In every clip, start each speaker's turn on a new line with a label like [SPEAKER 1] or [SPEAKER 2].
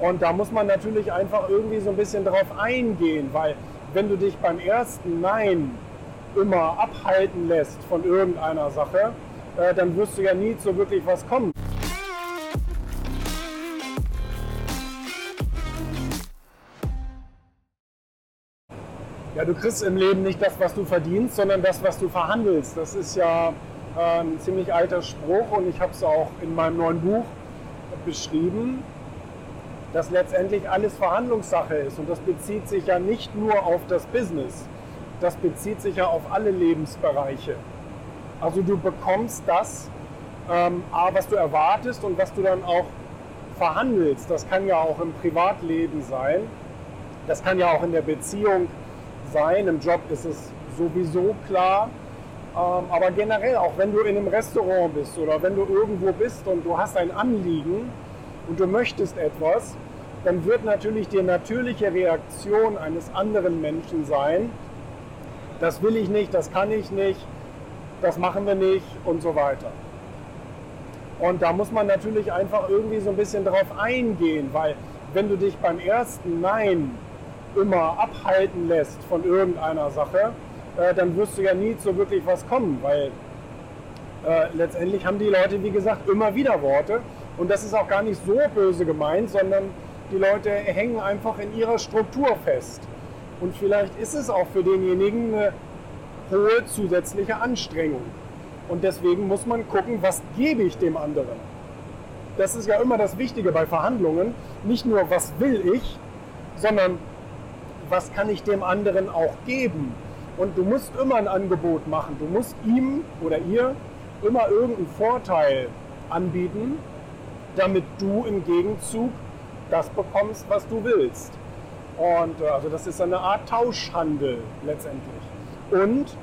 [SPEAKER 1] Und da muss man natürlich einfach irgendwie so ein bisschen drauf eingehen, weil wenn du dich beim ersten Nein immer abhalten lässt von irgendeiner Sache, äh, dann wirst du ja nie zu wirklich was kommen. Ja, du kriegst im Leben nicht das, was du verdienst, sondern das, was du verhandelst. Das ist ja äh, ein ziemlich alter Spruch und ich habe es auch in meinem neuen Buch beschrieben, dass letztendlich alles Verhandlungssache ist. Und das bezieht sich ja nicht nur auf das Business, das bezieht sich ja auf alle Lebensbereiche. Also du bekommst das, ähm, was du erwartest und was du dann auch verhandelst. Das kann ja auch im Privatleben sein, das kann ja auch in der Beziehung sein. Im Job ist es sowieso klar. Ähm, aber generell, auch wenn du in einem Restaurant bist oder wenn du irgendwo bist und du hast ein Anliegen und du möchtest etwas, dann wird natürlich die natürliche Reaktion eines anderen Menschen sein, das will ich nicht, das kann ich nicht, das machen wir nicht und so weiter. Und da muss man natürlich einfach irgendwie so ein bisschen drauf eingehen, weil wenn du dich beim ersten Nein immer abhalten lässt von irgendeiner Sache, äh, dann wirst du ja nie zu wirklich was kommen, weil äh, letztendlich haben die Leute, wie gesagt, immer wieder Worte. Und das ist auch gar nicht so böse gemeint, sondern die Leute hängen einfach in ihrer Struktur fest. Und vielleicht ist es auch für denjenigen eine hohe zusätzliche Anstrengung. Und deswegen muss man gucken, was gebe ich dem anderen. Das ist ja immer das Wichtige bei Verhandlungen. Nicht nur, was will ich, sondern was kann ich dem anderen auch geben. Und du musst immer ein Angebot machen. Du musst ihm oder ihr immer irgendeinen Vorteil anbieten, damit du im Gegenzug das bekommst, was du willst. Und äh, also das ist eine Art Tauschhandel letztendlich. Und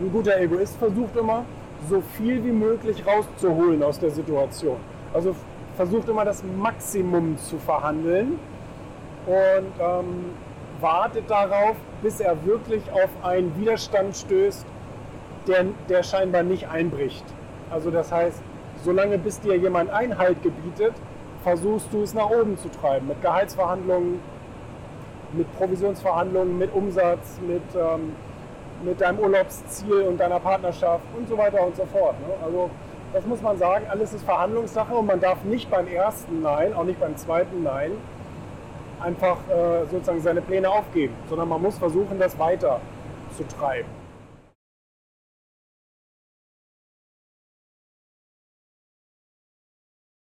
[SPEAKER 1] ein guter Egoist versucht immer, so viel wie möglich rauszuholen aus der Situation. Also versucht immer das Maximum zu verhandeln und ähm, wartet darauf, bis er wirklich auf einen Widerstand stößt, der, der scheinbar nicht einbricht. Also das heißt, solange bis dir jemand Einhalt gebietet, versuchst du es nach oben zu treiben. Mit Gehaltsverhandlungen, mit Provisionsverhandlungen, mit Umsatz, mit, ähm, mit deinem Urlaubsziel und deiner Partnerschaft und so weiter und so fort. Ne? Also das muss man sagen, alles ist Verhandlungssache und man darf nicht beim ersten Nein, auch nicht beim zweiten Nein, einfach äh, sozusagen seine Pläne aufgeben, sondern man muss versuchen, das weiter zu treiben.